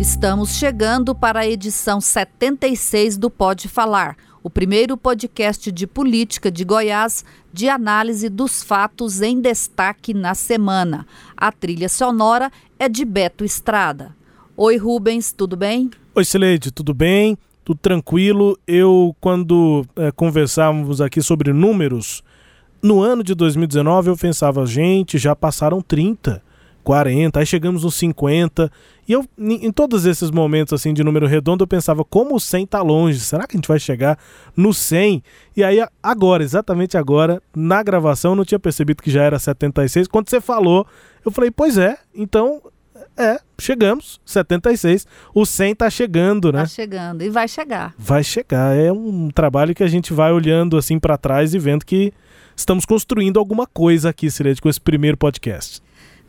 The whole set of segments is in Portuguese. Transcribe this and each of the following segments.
Estamos chegando para a edição 76 do Pode Falar, o primeiro podcast de política de Goiás de análise dos fatos em destaque na semana. A trilha sonora é de Beto Estrada. Oi, Rubens, tudo bem? Oi, Cileide, tudo bem? Tudo tranquilo. Eu, quando é, conversávamos aqui sobre números, no ano de 2019 eu pensava, gente, já passaram 30 40, aí chegamos nos 50. E eu, em todos esses momentos assim de número redondo, eu pensava, como o 100 tá longe? Será que a gente vai chegar no 100? E aí, agora, exatamente agora, na gravação, eu não tinha percebido que já era 76. Quando você falou, eu falei, pois é, então é, chegamos, 76. O 100 tá chegando, né? Tá chegando e vai chegar. Vai chegar. É um trabalho que a gente vai olhando assim para trás e vendo que estamos construindo alguma coisa aqui, Sirete, com esse primeiro podcast.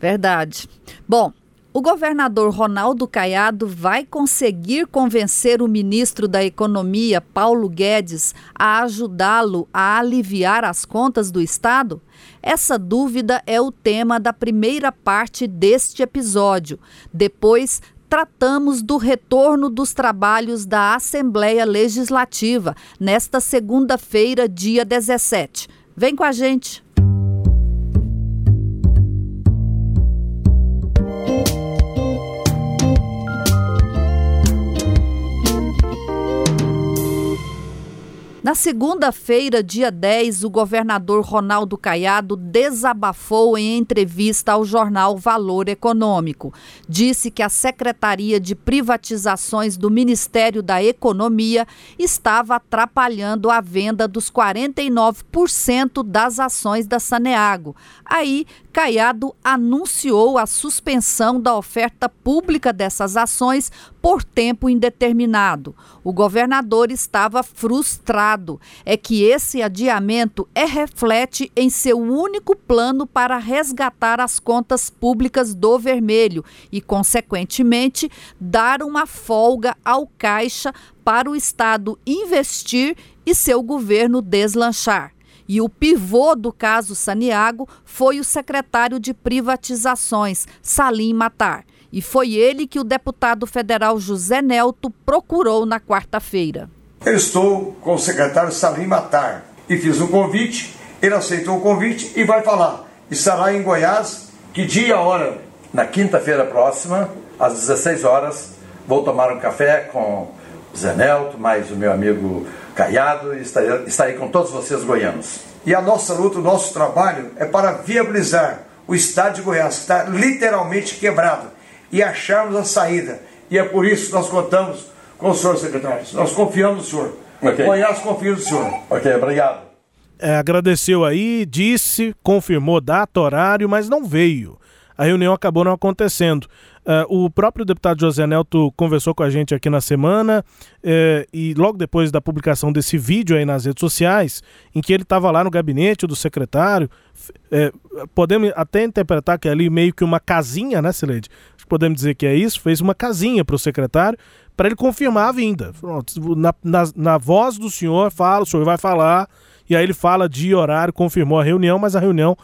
Verdade. Bom, o governador Ronaldo Caiado vai conseguir convencer o ministro da Economia, Paulo Guedes, a ajudá-lo a aliviar as contas do Estado? Essa dúvida é o tema da primeira parte deste episódio. Depois, tratamos do retorno dos trabalhos da Assembleia Legislativa nesta segunda-feira, dia 17. Vem com a gente! Na segunda-feira, dia 10, o governador Ronaldo Caiado desabafou em entrevista ao jornal Valor Econômico. Disse que a Secretaria de Privatizações do Ministério da Economia estava atrapalhando a venda dos 49% das ações da Saneago. Aí, Caiado anunciou a suspensão da oferta pública dessas ações por tempo indeterminado. O governador estava frustrado. É que esse adiamento é reflete em seu único plano para resgatar as contas públicas do vermelho e, consequentemente, dar uma folga ao caixa para o Estado investir e seu governo deslanchar. E o pivô do caso Saniago foi o secretário de privatizações, Salim Matar. E foi ele que o deputado federal José Nelto procurou na quarta-feira. Eu estou com o secretário Salim Matar e fiz um convite, ele aceitou o convite e vai falar. Estará em Goiás, que dia e hora? Na quinta-feira próxima, às 16 horas, vou tomar um café com Zé Nelto, mais o meu amigo Caiado, e estarei, estarei com todos vocês goianos. E a nossa luta, o nosso trabalho é para viabilizar o estado de Goiás, que está literalmente quebrado, e acharmos a saída. E é por isso que nós contamos com o senhor secretário. Nós confiamos no senhor. Okay. Goiás confia no senhor. Ok, obrigado. É, agradeceu aí, disse, confirmou data, horário, mas não veio. A reunião acabou não acontecendo. Uh, o próprio deputado José Nelto conversou com a gente aqui na semana uh, e logo depois da publicação desse vídeo aí nas redes sociais, em que ele estava lá no gabinete do secretário, uh, podemos até interpretar que é ali meio que uma casinha, né, Sileide? Podemos dizer que é isso, fez uma casinha para o secretário para ele confirmar a vinda. Na, na, na voz do senhor, fala, o senhor vai falar, e aí ele fala de horário, confirmou a reunião, mas a reunião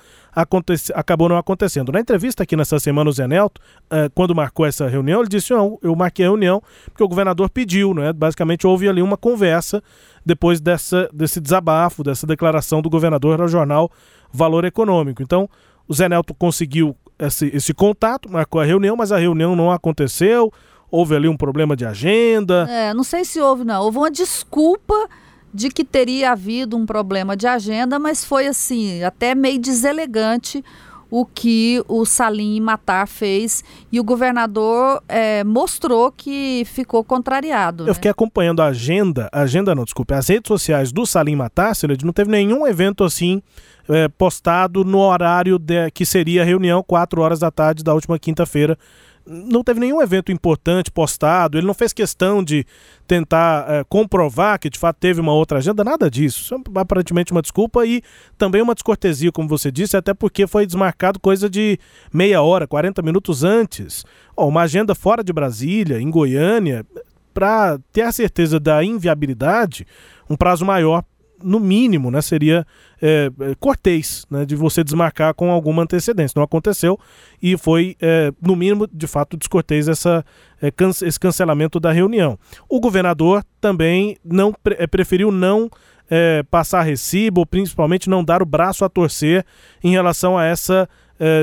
acabou não acontecendo. Na entrevista aqui nessa semana, o Zé Nelto, uh, quando marcou essa reunião, ele disse: não, eu marquei a reunião porque o governador pediu, né? Basicamente houve ali uma conversa depois dessa, desse desabafo, dessa declaração do governador ao jornal Valor Econômico. Então, o Zé Nelto conseguiu esse, esse contato, marcou a reunião, mas a reunião não aconteceu. Houve ali um problema de agenda. É, não sei se houve, não. Houve uma desculpa de que teria havido um problema de agenda, mas foi assim, até meio deselegante o que o Salim Matar fez e o governador é, mostrou que ficou contrariado. Eu né? fiquei acompanhando a agenda, a agenda não, desculpe, as redes sociais do Salim Matar, Celede, não teve nenhum evento assim é, postado no horário de, que seria a reunião, 4 horas da tarde da última quinta-feira. Não teve nenhum evento importante postado, ele não fez questão de tentar é, comprovar que de fato teve uma outra agenda, nada disso. Isso é aparentemente uma desculpa e também uma descortesia, como você disse, até porque foi desmarcado coisa de meia hora, 40 minutos antes. Uma agenda fora de Brasília, em Goiânia, para ter a certeza da inviabilidade, um prazo maior no mínimo, né, seria é, é, cortês né, de você desmarcar com alguma antecedência. Não aconteceu e foi, é, no mínimo, de fato, descortês essa, é, esse cancelamento da reunião. O governador também não é, preferiu não é, passar recibo, principalmente não dar o braço a torcer em relação a essa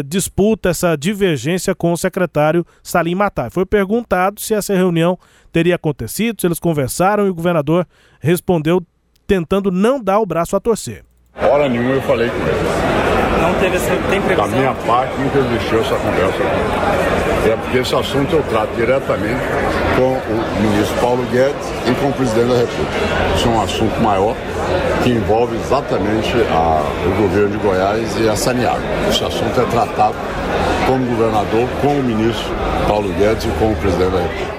disputa, essa divergência com o secretário Salim Matar. Foi perguntado se essa reunião teria acontecido, se eles conversaram e o governador respondeu tentando não dar o braço a torcer. Hora nenhuma eu falei com ele. Não teve essa tem previsão? Da minha parte nunca existiu essa conversa com ele. É porque esse assunto eu trato diretamente com o ministro Paulo Guedes e com o presidente da República. Isso é um assunto maior que envolve exatamente a, o governo de Goiás e a Saniago. Esse assunto é tratado com o governador, com o ministro Paulo Guedes e com o presidente da República.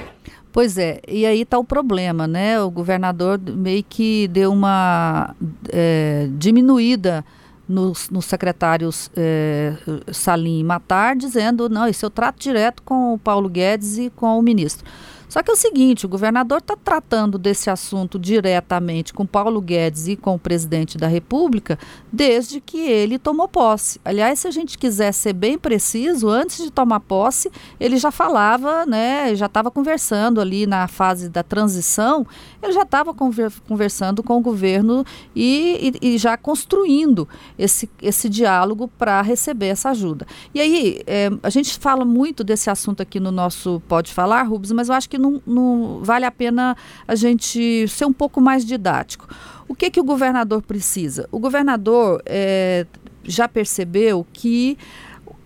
Pois é, e aí está o problema, né? O governador meio que deu uma é, diminuída nos, secretários é, Salim Matar, dizendo, não, isso eu trato direto com o Paulo Guedes e com o ministro. Só que é o seguinte, o governador está tratando desse assunto diretamente com Paulo Guedes e com o presidente da República desde que ele tomou posse. Aliás, se a gente quiser ser bem preciso, antes de tomar posse, ele já falava, né, já estava conversando ali na fase da transição, ele já estava conver conversando com o governo e, e, e, já construindo esse, esse diálogo para receber essa ajuda. E aí, é, a gente fala muito desse assunto aqui no nosso Pode Falar, Rubens, mas eu acho que não, não vale a pena a gente ser um pouco mais didático. O que, que o governador precisa? O governador é, já percebeu que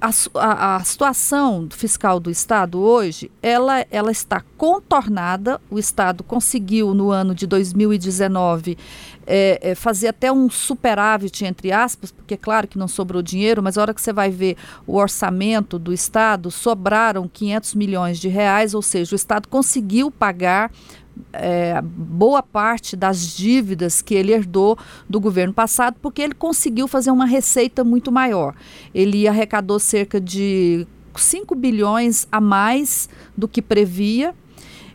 a, a, a, situação fiscal do Estado hoje, ela, ela está contornada. O Estado conseguiu, no ano de 2019, é, é, fazer até um superávit, entre aspas, porque é claro que não sobrou dinheiro, mas a hora que você vai ver o orçamento do Estado, sobraram 500 milhões de reais, ou seja, o Estado conseguiu pagar é, boa parte das dívidas que ele herdou do governo passado, porque ele conseguiu fazer uma receita muito maior. Ele arrecadou cerca de 5 bilhões a mais do que previa.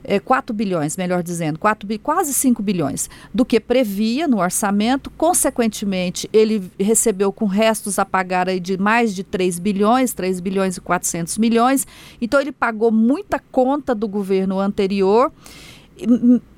É, 4 bilhões, melhor dizendo, 4, quase 5 bilhões, do que previa no orçamento. Consequentemente, ele recebeu com restos a pagar aí de mais de 3 bilhões, 3 bilhões e 400 milhões. Então, ele pagou muita conta do governo anterior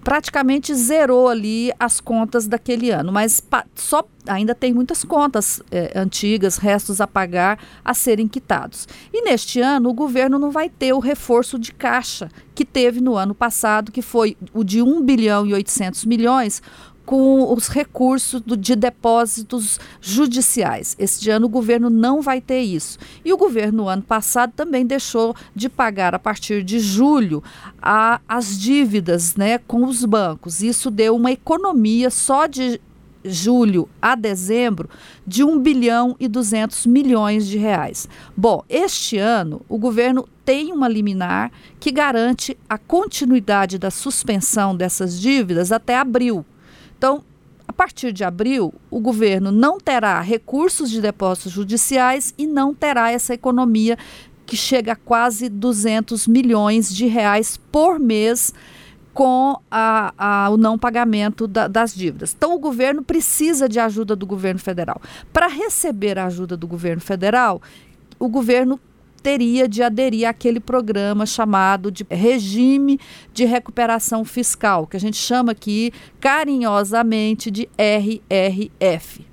praticamente zerou ali as contas daquele ano, mas só ainda tem muitas contas é, antigas, restos a pagar, a serem quitados. E neste ano o governo não vai ter o reforço de caixa que teve no ano passado, que foi o de 1 bilhão e 800 milhões, com os recursos do, de depósitos judiciais. Este ano o governo não vai ter isso. E o governo, no ano passado, também deixou de pagar, a partir de julho, a, as dívidas né, com os bancos. Isso deu uma economia só de julho a dezembro de 1 bilhão e 200 milhões de reais. Bom, este ano o governo tem uma liminar que garante a continuidade da suspensão dessas dívidas até abril. Então, a partir de abril, o governo não terá recursos de depósitos judiciais e não terá essa economia que chega a quase 200 milhões de reais por mês com a, a, o não pagamento da, das dívidas. Então, o governo precisa de ajuda do governo federal. Para receber a ajuda do governo federal, o governo teria de aderir àquele programa chamado de regime de recuperação fiscal, que a gente chama aqui carinhosamente de RRF.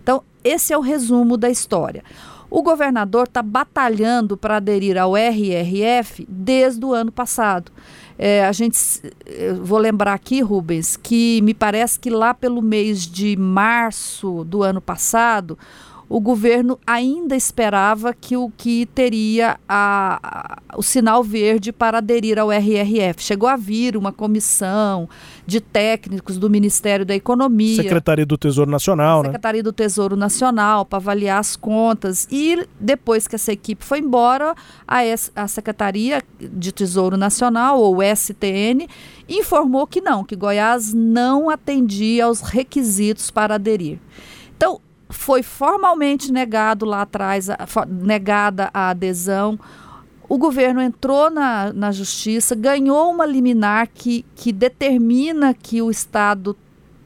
Então, esse é o resumo da história. O governador está batalhando para aderir ao RRF desde o ano passado. É, a gente, vou lembrar aqui, Rubens, que me parece que lá pelo mês de março do ano passado, o governo ainda esperava que o que teria a, a, o sinal verde para aderir ao RRF. Chegou a vir uma comissão de técnicos do Ministério da Economia, Secretaria do Tesouro Nacional, Secretaria né? do Tesouro Nacional para avaliar as contas e depois que essa equipe foi embora, a, a Secretaria de Tesouro Nacional ou STN informou que não, que Goiás não atendia aos requisitos para aderir. Então, foi formalmente negado lá atrás, negada a adesão. O governo entrou na, na justiça, ganhou uma liminar que, que determina que o Estado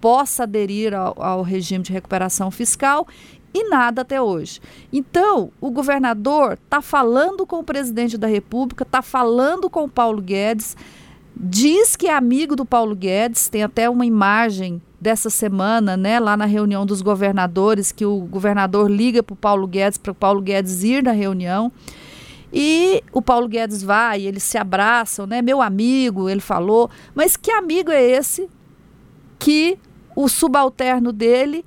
possa aderir ao, ao regime de recuperação fiscal e nada até hoje. Então, o governador está falando com o presidente da República, está falando com o Paulo Guedes, diz que é amigo do Paulo Guedes, tem até uma imagem dessa semana, né, lá na reunião dos governadores, que o governador liga para o Paulo Guedes, para o Paulo Guedes ir na reunião. E o Paulo Guedes vai, eles se abraçam, né? Meu amigo, ele falou. Mas que amigo é esse que o subalterno dele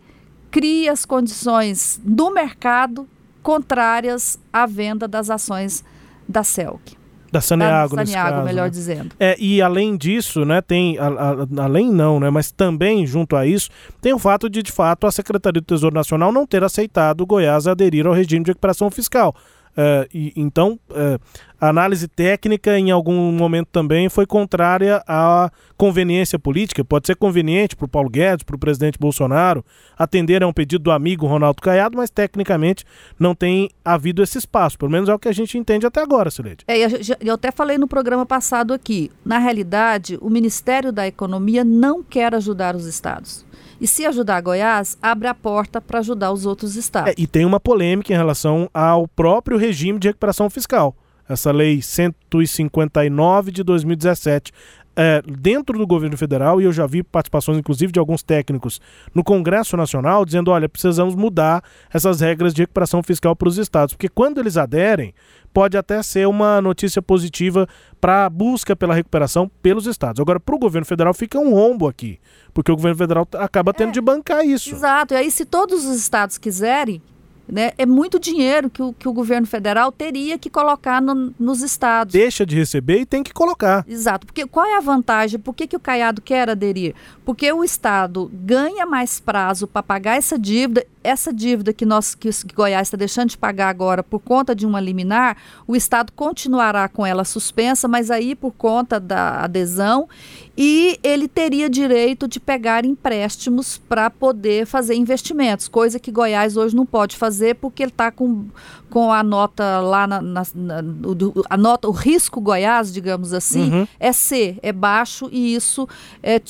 cria as condições do mercado contrárias à venda das ações da CELC? Da Saneago, da Saneago, caso, melhor né? dizendo. É, e além disso, né, tem, a, a, além não, né, mas também junto a isso, tem o fato de, de fato, a Secretaria do Tesouro Nacional não ter aceitado o Goiás aderir ao regime de recuperação fiscal. Uh, e, então, uh, a análise técnica, em algum momento também, foi contrária à conveniência política. Pode ser conveniente para o Paulo Guedes, para o presidente Bolsonaro, atender a um pedido do amigo Ronaldo Caiado, mas tecnicamente não tem havido esse espaço. Pelo menos é o que a gente entende até agora, Silete. É, eu até falei no programa passado aqui. Na realidade, o Ministério da Economia não quer ajudar os estados. E se ajudar Goiás, abre a porta para ajudar os outros estados. É, e tem uma polêmica em relação ao próprio regime de recuperação fiscal. Essa lei 159 de 2017 é, dentro do governo federal, e eu já vi participações, inclusive, de alguns técnicos no Congresso Nacional, dizendo: olha, precisamos mudar essas regras de recuperação fiscal para os estados, porque quando eles aderem, pode até ser uma notícia positiva para a busca pela recuperação pelos estados. Agora, para o governo federal fica um rombo aqui, porque o governo federal acaba tendo é, de bancar isso. Exato, e aí se todos os estados quiserem, né? É muito dinheiro que o, que o governo federal teria que colocar no, nos estados. Deixa de receber e tem que colocar. Exato. Porque qual é a vantagem? Por que, que o Caiado quer aderir? Porque o Estado ganha mais prazo para pagar essa dívida. Essa dívida que, nós, que, que Goiás está deixando de pagar agora por conta de uma liminar, o Estado continuará com ela suspensa, mas aí por conta da adesão e ele teria direito de pegar empréstimos para poder fazer investimentos, coisa que Goiás hoje não pode fazer porque ele está com, com a nota lá na, na, na o, a nota, o risco Goiás, digamos assim, uhum. é C, é baixo e isso é, é,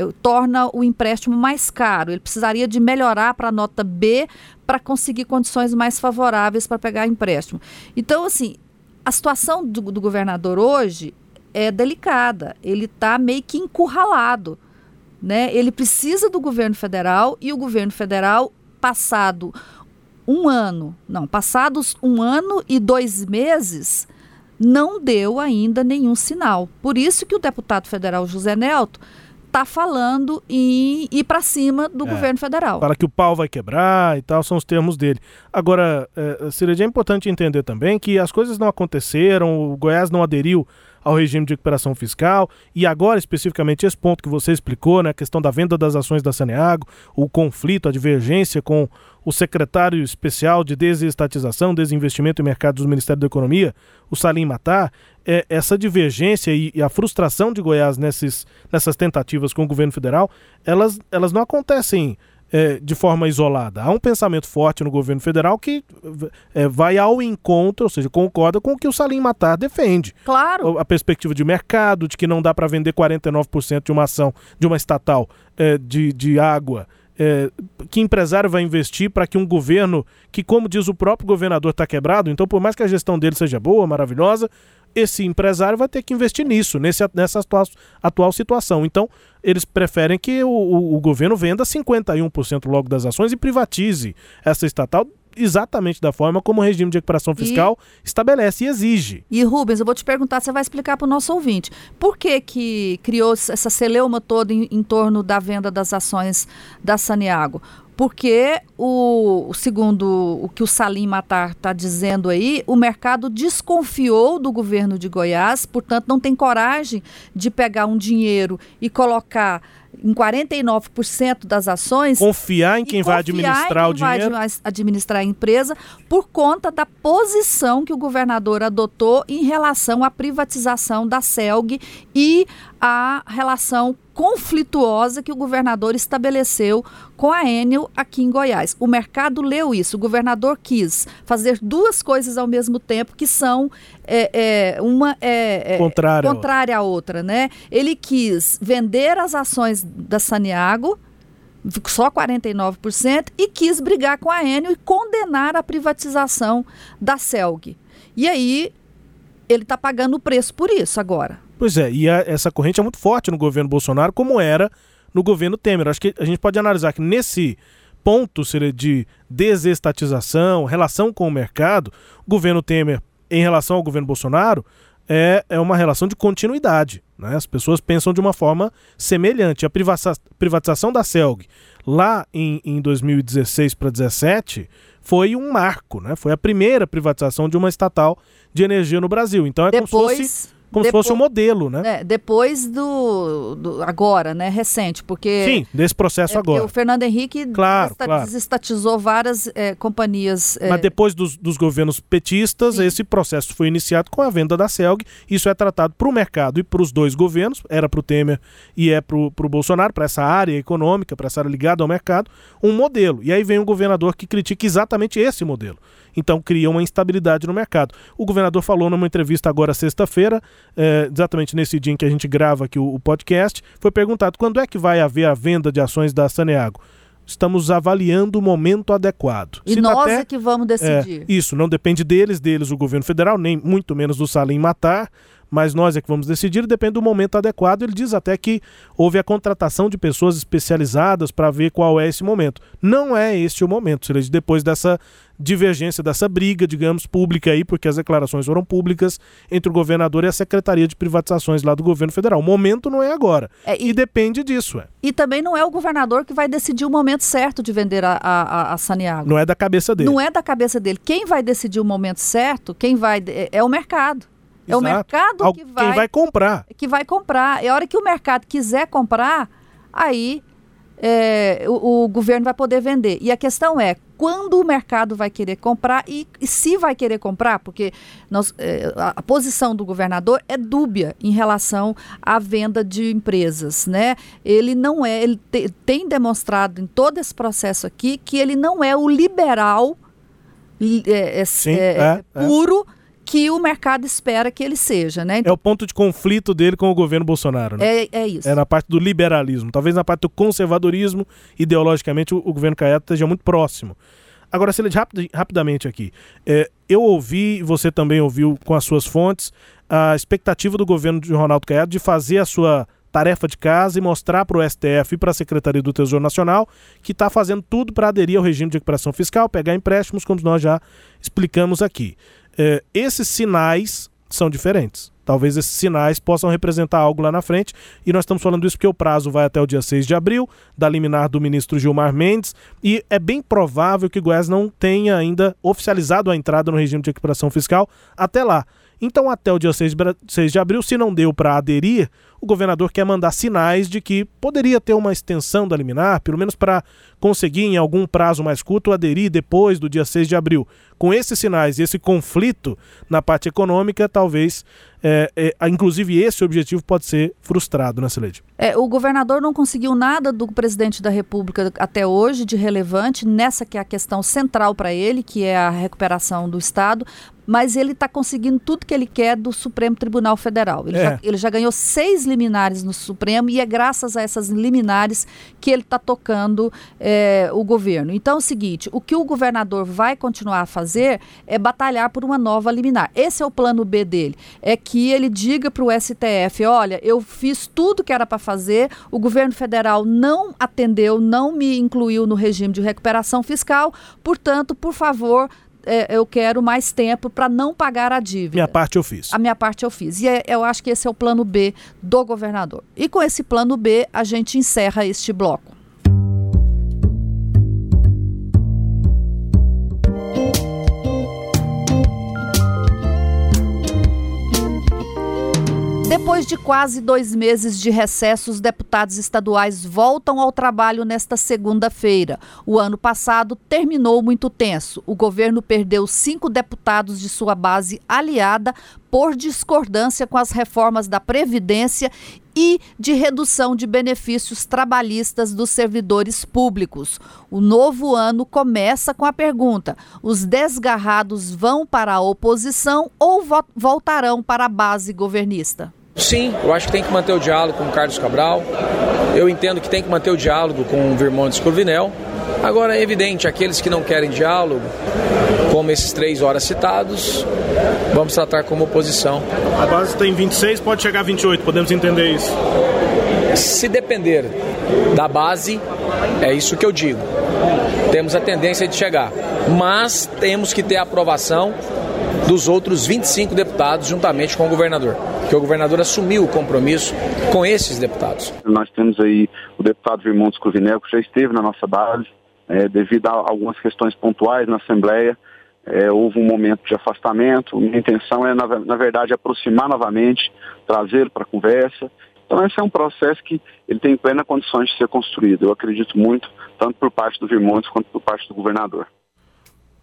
é, torna o empréstimo mais caro. Ele precisaria de melhorar para a nota B para conseguir condições mais favoráveis para pegar empréstimo. Então, assim, a situação do, do governador hoje é delicada. Ele está meio que encurralado. Né? Ele precisa do governo federal e o governo federal, passado um ano, não, passados um ano e dois meses, não deu ainda nenhum sinal. Por isso que o deputado federal José Nelto está falando em ir para cima do é, governo federal. Fala que o pau vai quebrar e tal, são os termos dele. Agora, é, Ciredia, é importante entender também que as coisas não aconteceram, o Goiás não aderiu ao regime de recuperação fiscal. E agora especificamente esse ponto que você explicou, né, a questão da venda das ações da Saneago, o conflito, a divergência com o secretário especial de desestatização, desinvestimento e mercados do Ministério da Economia, o Salim Matar, é, essa divergência e, e, a frustração de Goiás nesses, nessas tentativas com o governo federal, elas, elas não acontecem é, de forma isolada. Há um pensamento forte no governo federal que é, vai ao encontro, ou seja, concorda com o que o Salim Matar defende. Claro. A perspectiva de mercado, de que não dá para vender 49% de uma ação de uma estatal é, de, de água. É, que empresário vai investir para que um governo que, como diz o próprio governador, está quebrado, então, por mais que a gestão dele seja boa, maravilhosa, esse empresário vai ter que investir nisso, nesse, nessa atual, atual situação. Então, eles preferem que o, o, o governo venda 51% logo das ações e privatize essa estatal exatamente da forma como o regime de recuperação fiscal e, estabelece e exige. E Rubens, eu vou te perguntar, você vai explicar para o nosso ouvinte, por que que criou essa celeuma toda em, em torno da venda das ações da Saniago? porque o segundo o que o Salim Matar está dizendo aí, o mercado desconfiou do governo de Goiás, portanto não tem coragem de pegar um dinheiro e colocar em 49% das ações. Confiar em quem vai administrar quem o dinheiro. Vai administrar a empresa por conta da posição que o governador adotou em relação à privatização da CELG e a relação conflituosa que o governador estabeleceu com a Enel aqui em Goiás. O mercado leu isso. O governador quis fazer duas coisas ao mesmo tempo que são é, é, uma é, é contrária, contrária à outra, né? Ele quis vender as ações da Saniago só 49% e quis brigar com a Enel e condenar a privatização da Celg. E aí ele está pagando o preço por isso agora. Pois é, e a, essa corrente é muito forte no governo Bolsonaro, como era no governo Temer. Acho que a gente pode analisar que nesse ponto seria de desestatização, relação com o mercado, o governo Temer, em relação ao governo Bolsonaro, é, é uma relação de continuidade. Né? As pessoas pensam de uma forma semelhante. A privatização da CELG lá em, em 2016 para 2017 foi um marco, né? foi a primeira privatização de uma estatal de energia no Brasil. Então é Depois... como se fosse como Depo... se fosse um modelo, né? É, depois do, do, agora, né, recente, porque sim, desse processo é agora. O Fernando Henrique claro, claro. desestatizou várias é, companhias. É... Mas depois dos, dos governos petistas, sim. esse processo foi iniciado com a venda da Celg. Isso é tratado para o mercado e para os dois governos, era para o Temer e é para o Bolsonaro, para essa área econômica, para essa área ligada ao mercado, um modelo. E aí vem um governador que critica exatamente esse modelo. Então cria uma instabilidade no mercado. O governador falou numa entrevista agora sexta-feira, é, exatamente nesse dia em que a gente grava aqui o, o, podcast, foi perguntado quando é que vai haver a venda de ações da Saneago. Estamos avaliando o momento adequado. E Cita nós até, é que vamos decidir. É, isso, não depende deles, deles o governo federal, nem muito menos do Salim Matar mas nós é que vamos decidir, depende do momento adequado. Ele diz até que houve a contratação de pessoas especializadas para ver qual é esse momento. Não é este o momento, seja, depois dessa divergência, dessa briga, digamos, pública aí, porque as declarações foram públicas entre o governador e a Secretaria de Privatizações lá do governo federal. O momento não é agora. É, e, e, depende disso. É. E também não é o governador que vai decidir o momento certo de vender a, a, a Saniago. Não é da cabeça dele. Não é da cabeça dele. Quem vai decidir o momento certo, quem vai. é, é o mercado. É o mercado que vai, Quem vai comprar. Que vai comprar. É a hora que o mercado quiser comprar, aí é, o, o, governo vai poder vender. E a questão é quando o mercado vai querer comprar e, e se vai querer comprar, porque nós, é, a, a, posição do governador é dúbia em relação à venda de empresas, né? Ele não é, ele te, tem demonstrado em todo esse processo aqui que ele não é o liberal é, é, é, puro que o mercado espera que ele seja, né? É o ponto de conflito dele com o governo Bolsonaro, né? É, é isso. É na parte do liberalismo. Talvez na parte do conservadorismo, ideologicamente, o, o governo Caiado esteja muito próximo. Agora, Celede, rapid, rapidamente aqui. É, eu ouvi, você também ouviu com as suas fontes, a expectativa do governo de Ronaldo Caiado de fazer a sua tarefa de casa e mostrar para o STF e para a Secretaria do Tesouro Nacional que está fazendo tudo para aderir ao regime de recuperação fiscal, pegar empréstimos, como nós já explicamos aqui é, esses sinais são diferentes. Talvez esses sinais possam representar algo lá na frente. E nós estamos falando isso porque o prazo vai até o dia 6 de abril, da liminar do ministro Gilmar Mendes, e é bem provável que Goiás não tenha ainda oficializado a entrada no regime de recuperação fiscal até lá. Então, até o dia 6 de abril, se não deu para aderir, o governador quer mandar sinais de que poderia ter uma extensão da liminar, pelo menos para conseguir, em algum prazo mais curto, aderir depois do dia 6 de abril. Com esses sinais e esse conflito na parte econômica, talvez, é, é, inclusive, esse objetivo pode ser frustrado, né, Celede? É, o governador não conseguiu nada do presidente da República até hoje de relevante nessa que é a questão central para ele, que é a recuperação do Estado, mas ele está conseguindo tudo que ele quer do Supremo Tribunal Federal. Ele, é. já, ele já ganhou seis liminares no Supremo e é graças a essas liminares que ele está tocando é, o governo. Então é o seguinte: o que o governador vai continuar a fazer é batalhar por uma nova liminar. Esse é o plano B dele. É que ele diga para o STF: olha, eu fiz tudo que era para fazer, o governo federal não atendeu, não me incluiu no regime de recuperação fiscal, portanto, por favor, é, eu quero mais tempo para não pagar a dívida. Minha parte eu fiz. A minha parte eu fiz. E é, eu acho que esse é o plano B do governador. E com esse plano B, a gente encerra este bloco. Depois de quase dois meses de recesso, os deputados estaduais voltam ao trabalho nesta segunda-feira. O ano passado terminou muito tenso. O governo perdeu cinco deputados de sua base aliada por discordância com as reformas da Previdência e de redução de benefícios trabalhistas dos servidores públicos. O novo ano começa com a pergunta: os desgarrados vão para a oposição ou voltarão para a base governista? Sim, eu acho que tem que manter o diálogo com o Carlos Cabral. Eu entendo que tem que manter o diálogo com o Virmontes Cruvinel. Agora, é evidente, aqueles que não querem diálogo, como esses três horas citados, vamos tratar como oposição. A base tem 26, pode chegar a 28, podemos entender isso? Se depender da base, é isso que eu digo. Temos a tendência de chegar, mas temos que ter a aprovação dos outros 25 deputados juntamente com o governador que o governador assumiu o compromisso com esses deputados. Nós temos aí o deputado Virmontes Cruvinel, que já esteve na nossa base, é, devido a algumas questões pontuais na Assembleia. É, houve um momento de afastamento. Minha intenção é, na, na verdade, aproximar novamente, trazê-lo para a conversa. Então, esse é um processo que ele tem plena condições de ser construído. Eu acredito muito, tanto por parte do Virmontes quanto por parte do governador.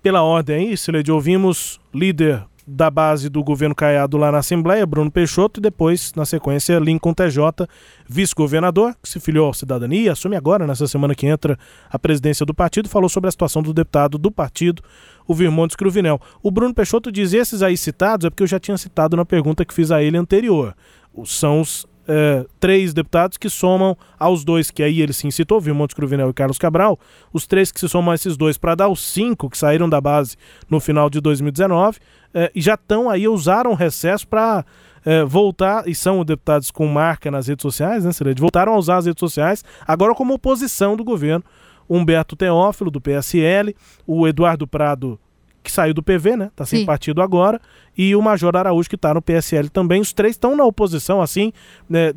Pela ordem aí, Sileide, ouvimos líder da base do governo Caiado lá na Assembleia, Bruno Peixoto, e depois, na sequência, Lincoln TJ, vice-governador, que se filiou à cidadania, assume agora, nessa semana que entra, a presidência do partido, falou sobre a situação do deputado do partido, o Virmontes Cruvinel. O Bruno Peixoto diz esses aí citados, é porque eu já tinha citado na pergunta que fiz a ele anterior. São os é, três deputados que somam aos dois que aí ele se incitou, Vilmontes Cruvinel e Carlos Cabral, os três que se somam a esses dois para dar os cinco que saíram da base no final de 2019 é, e já estão aí, usaram recesso para é, voltar, e são deputados com marca nas redes sociais, né, Celede? Voltaram a usar as redes sociais, agora como oposição do governo. Humberto Teófilo, do PSL, o Eduardo Prado que saiu do PV, né? Tá sem Sim. partido agora, e o Major Araújo, que está no PSL também. Os três estão na oposição, assim, né?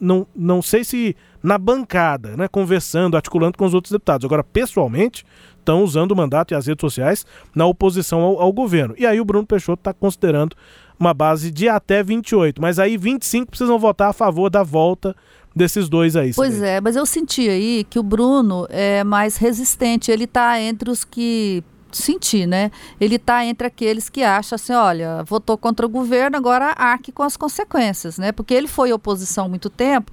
não, não sei se na bancada, né? Conversando, articulando com os outros deputados. Agora, pessoalmente, estão usando o mandato e as redes sociais na oposição ao, ao governo. E aí o Bruno Peixoto está considerando uma base de até 28, mas aí 25 precisam votar a favor da volta desses dois aí. Pois é, mas eu senti aí que o Bruno é mais resistente. Ele está entre os que sentir, né? Ele está entre aqueles que acham assim, olha, votou contra o governo, agora arque com as consequências, né? Porque ele foi oposição muito tempo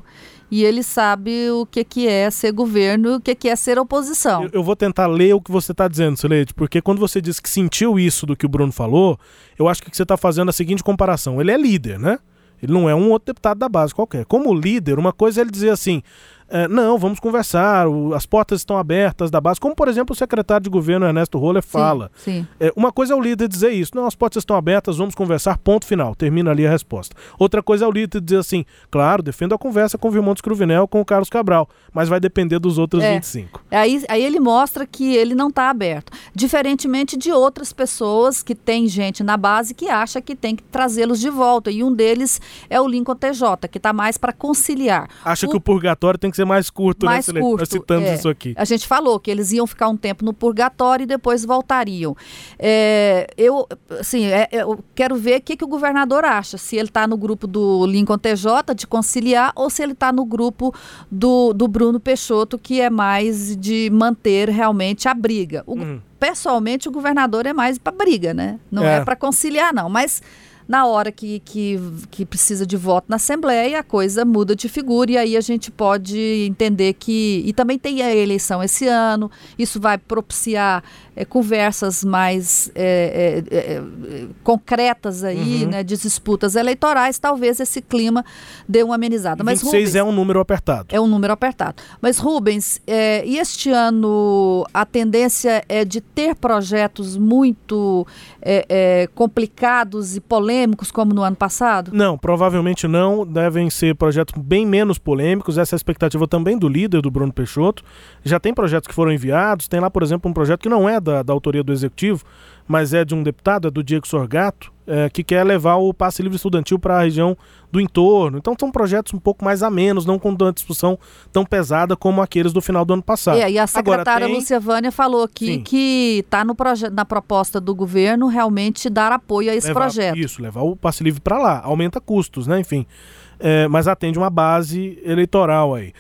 e ele sabe o que, que é ser governo e o que, que é ser oposição. Eu, eu vou tentar ler o que você está dizendo, Celeste, porque quando você disse que sentiu isso do que o Bruno falou, eu acho que você está fazendo a seguinte comparação. Ele é líder, né? Ele não é um outro deputado da base qualquer. Como líder, uma coisa é ele dizer assim: é, não, vamos conversar, o, as portas estão abertas da base, como por exemplo o secretário de governo Ernesto Roller fala. Sim, sim. É, uma coisa é o líder dizer isso, não, as portas estão abertas, vamos conversar, ponto final, termina ali a resposta. Outra coisa é o líder dizer assim, claro, defendo a conversa com o Vilmontes Cruvinel, com o Carlos Cabral, mas vai depender dos outros é, 25. Aí, aí ele mostra que ele não está aberto, diferentemente de outras pessoas que tem gente na base que acha que tem que trazê-los de volta, e um deles é o Lincoln TJ, que está mais para conciliar. Acha o... que o purgatório tem que ser mais curto, né, mais né, curto, Nós citamos é. isso aqui. A gente falou que eles iam ficar um tempo no purgatório e depois voltariam. É, eu, assim, é, eu quero ver o que, que o governador acha, se ele está no grupo do Lincoln TJ, de conciliar, ou se ele está no grupo do, do Bruno Peixoto, que é mais de manter realmente a briga. O, hum. Pessoalmente, o governador é mais para briga, né? Não é, é para conciliar, não. Mas na hora que, que, que precisa de voto na Assembleia, a coisa muda de figura e aí a gente pode entender que. E também tem a eleição esse ano, isso vai propiciar é, conversas mais é, é, concretas aí, uhum. né, de disputas eleitorais, talvez esse clima dê uma amenizada. Mas 26 Rubens, é um número apertado. É um número apertado. Mas, Rubens, e este ano a tendência é de ter projetos muito complicados e polêmicos como no ano passado? Não, provavelmente não. Devem ser projetos bem menos polêmicos. Essa é a expectativa também do líder, do Bruno Peixoto. Já tem projetos que foram enviados. Tem lá, por exemplo, um projeto que não é da, da autoria do executivo, mas é de um deputado, é do Diego Sorgato, é, que quer levar o passe livre estudantil para a região do entorno. Então são projetos um pouco mais a menos, não com uma discussão tão pesada como aqueles do final do ano passado. É, e a secretária tem... Lúcia Vânia falou aqui Sim. que está na proposta do governo realmente dar apoio a esse levar, projeto. Isso, levar o passe livre para lá, aumenta custos, né? Enfim. É, mas atende uma base eleitoral aí.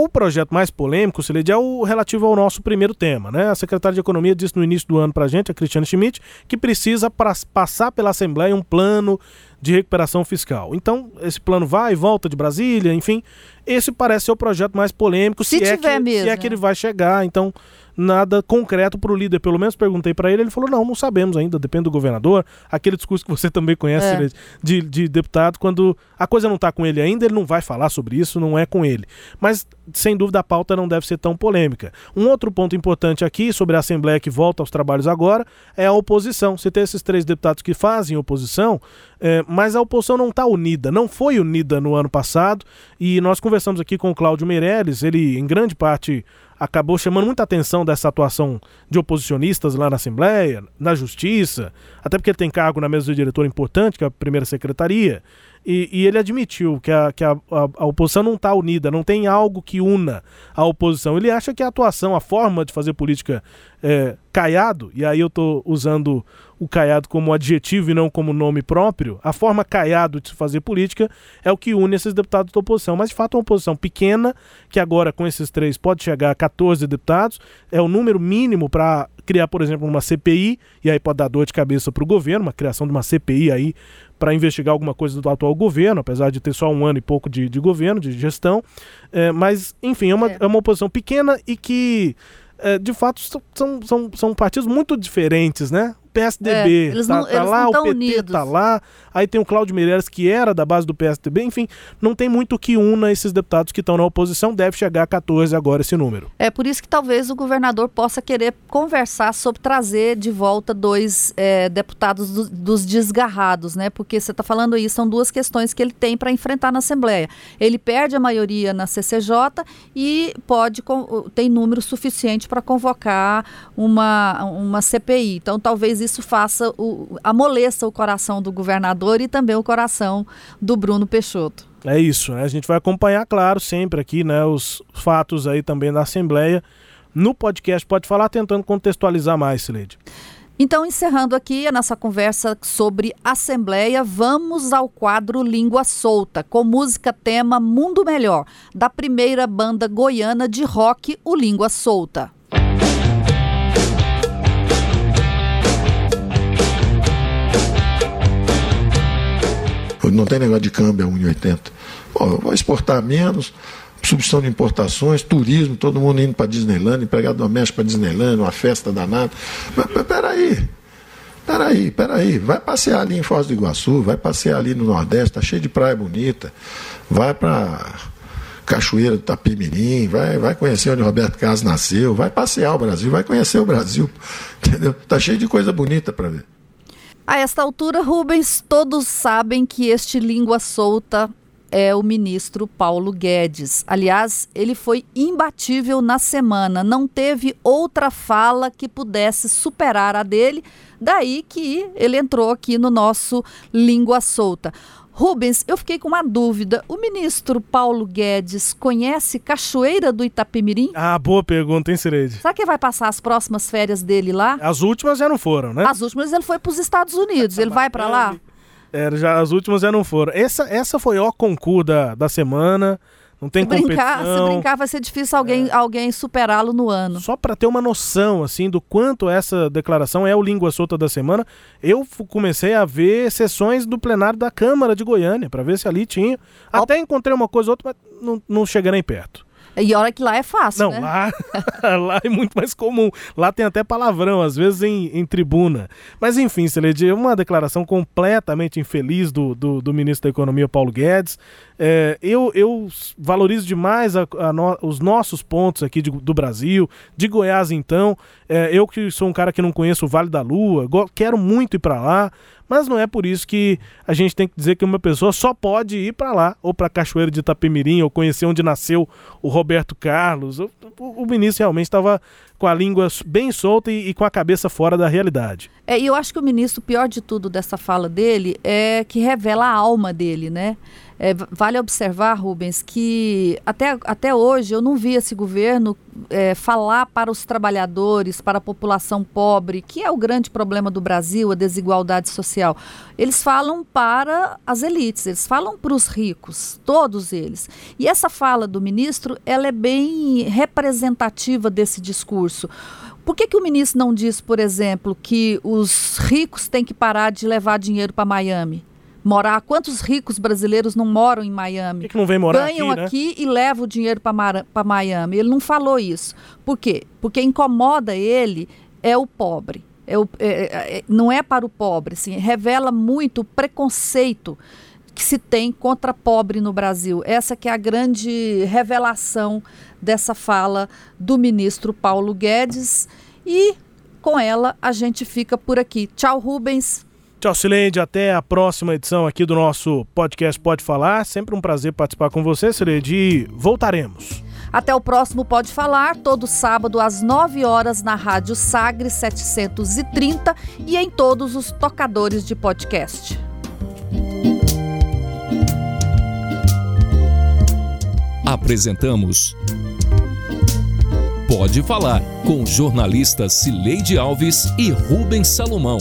O projeto mais polêmico, Celede, é o relativo ao nosso primeiro tema. Né? A secretária de Economia disse no início do ano para a gente, a Cristiane Schmidt, que precisa passar pela Assembleia um plano de recuperação fiscal. Então, esse plano vai e volta de Brasília, enfim. Esse parece ser o projeto mais polêmico, se, se é, que, mesmo. se é que ele vai chegar. Então, nada concreto para o líder. Pelo menos perguntei para ele, ele falou: não, não sabemos ainda, depende do governador. Aquele discurso que você também conhece é. de, de deputado, quando a coisa não está com ele ainda, ele não vai falar sobre isso, não é com ele. Mas, sem dúvida, a pauta não deve ser tão polêmica. Um outro ponto importante aqui sobre a Assembleia que volta aos trabalhos agora é a oposição. Você tem esses três deputados que fazem oposição, é, mas a oposição não está unida, não foi unida no ano passado. E nós conversamos aqui com o Cláudio Meirelles, ele, em grande parte, acabou chamando muita atenção dessa atuação de oposicionistas lá na Assembleia, na Justiça, até porque ele tem cargo na mesa do diretor importante, que é a primeira secretaria, e, e ele admitiu que a, que a, a, a oposição não está unida, não tem algo que una a oposição. Ele acha que a atuação, a forma de fazer política é, Caiado, e aí eu estou usando o Caiado como adjetivo e não como nome próprio, a forma Caiado de se fazer política é o que une esses deputados da oposição. Mas de fato é uma oposição pequena, que agora com esses três pode chegar a 14 deputados, é o número mínimo para criar, por exemplo, uma CPI, e aí pode dar dor de cabeça para o governo, uma criação de uma CPI aí para investigar alguma coisa do atual governo, apesar de ter só um ano e pouco de, de governo, de gestão. É, mas, enfim, é uma, é. é uma oposição pequena e que, de fato, são, são, são partidos muito diferentes, né? PSDB é, tá, não, tá lá, o PT unidos. tá lá, aí tem o Cláudio Meireles que era da base do PSDB, enfim, não tem muito que una esses deputados que estão na oposição, deve chegar a 14 agora esse número. É por isso que talvez o governador possa querer conversar sobre trazer de volta dois é, deputados do, dos desgarrados, né? Porque você está falando isso, são duas questões que ele tem para enfrentar na Assembleia. Ele perde a maioria na CCJ e pode tem número suficiente para convocar uma, uma CPI. Então talvez isso faça o, amoleça o coração do governador e também o coração do Bruno Peixoto. É isso, né? A gente vai acompanhar, claro, sempre aqui, né, os fatos aí também da Assembleia. No podcast Pode Falar, tentando contextualizar mais, Sileide. Então, encerrando aqui a nossa conversa sobre Assembleia, vamos ao quadro Língua Solta, com música tema Mundo Melhor, da primeira banda goiana de rock, o Língua Solta. Não tem negócio de câmbio a 1,80. Pô, vou exportar menos, substituição de importações, turismo, todo mundo indo para Disneyland, empregado doméstico para Disneyland, uma festa danada. Mas, mas peraí, peraí, peraí, vai passear ali em Foz do Iguaçu, vai passear ali no Nordeste, tá cheio de praia bonita, vai para Cachoeira do Tapimirim, vai, vai conhecer onde Roberto Carlos nasceu, vai passear o Brasil, vai conhecer o Brasil, entendeu? Tá cheio de coisa bonita para ver. A esta altura, Rubens, todos sabem que este língua solta é o ministro Paulo Guedes. Aliás, ele foi imbatível na semana, não teve outra fala que pudesse superar a dele, daí que ele entrou aqui no nosso Língua Solta. Rubens, eu fiquei com uma dúvida. O ministro Paulo Guedes conhece Cachoeira do Itapemirim? Ah, boa pergunta, hein, Cireide? Será que vai passar as próximas férias dele lá? As últimas já não foram, né? As últimas ele foi para os Estados Unidos. ele vai para lá? É, já, as últimas já não foram. Essa, essa foi o concurso da, da semana. Não tem se brincar. Se brincar, vai ser difícil alguém, é. alguém superá-lo no ano. Só para ter uma noção, assim, do quanto essa declaração é o língua solta da semana, eu comecei a ver sessões do plenário da Câmara de Goiânia, para ver se ali tinha. Até encontrei uma coisa ou outra, mas não, não chega nem perto. E olha que lá é fácil, Não, né? lá, lá é muito mais comum. Lá tem até palavrão, às vezes em, em tribuna. Mas enfim, Celede, uma declaração completamente infeliz do, do, do, ministro da Economia, Paulo Guedes. É, eu, eu valorizo demais a, a no, os nossos pontos aqui de, do Brasil, de Goiás então. É, eu que sou um cara que não conheço o Vale da Lua, quero muito ir para lá, mas não é por isso que a gente tem que dizer que uma pessoa só pode ir para lá, ou para Cachoeira de Itapemirim, ou conhecer onde nasceu o Roberto Carlos. O, o, o ministro realmente estava com a língua bem solta e, e, com a cabeça fora da realidade. É, e eu acho que o ministro, pior de tudo dessa fala dele é que revela a alma dele, né? É, vale observar, Rubens, que até, até hoje eu não vi esse governo é, falar para os trabalhadores, para a população pobre, que é o grande problema do Brasil, a desigualdade social. Eles falam para as elites, eles falam para os ricos, todos eles. E essa fala do ministro, ela é bem representativa desse discurso. Por que, que o ministro não diz, por exemplo, que os ricos têm que parar de levar dinheiro para Miami? Morar. Quantos ricos brasileiros não moram em Miami? Por que, não vem morar Ganham aqui, né? aqui e levam o dinheiro para Miami. Ele não falou isso. Por quê? Porque incomoda ele é o pobre. É o, é, é, é, não é para o pobre, assim, revela muito o preconceito que se tem contra pobre no Brasil. Essa que é a grande revelação dessa fala do ministro Paulo Guedes e com ela a gente fica por aqui. Tchau, Rubens. Tchau, Silene. Até a próxima edição aqui do nosso podcast Pode Falar. Sempre um prazer participar com você, Silene. Voltaremos. Até o próximo Pode Falar, todo sábado às 9 horas na Rádio Sagre 730 e em todos os tocadores de podcast. Apresentamos Pode Falar com jornalistas Cileide Alves e Rubens Salomão.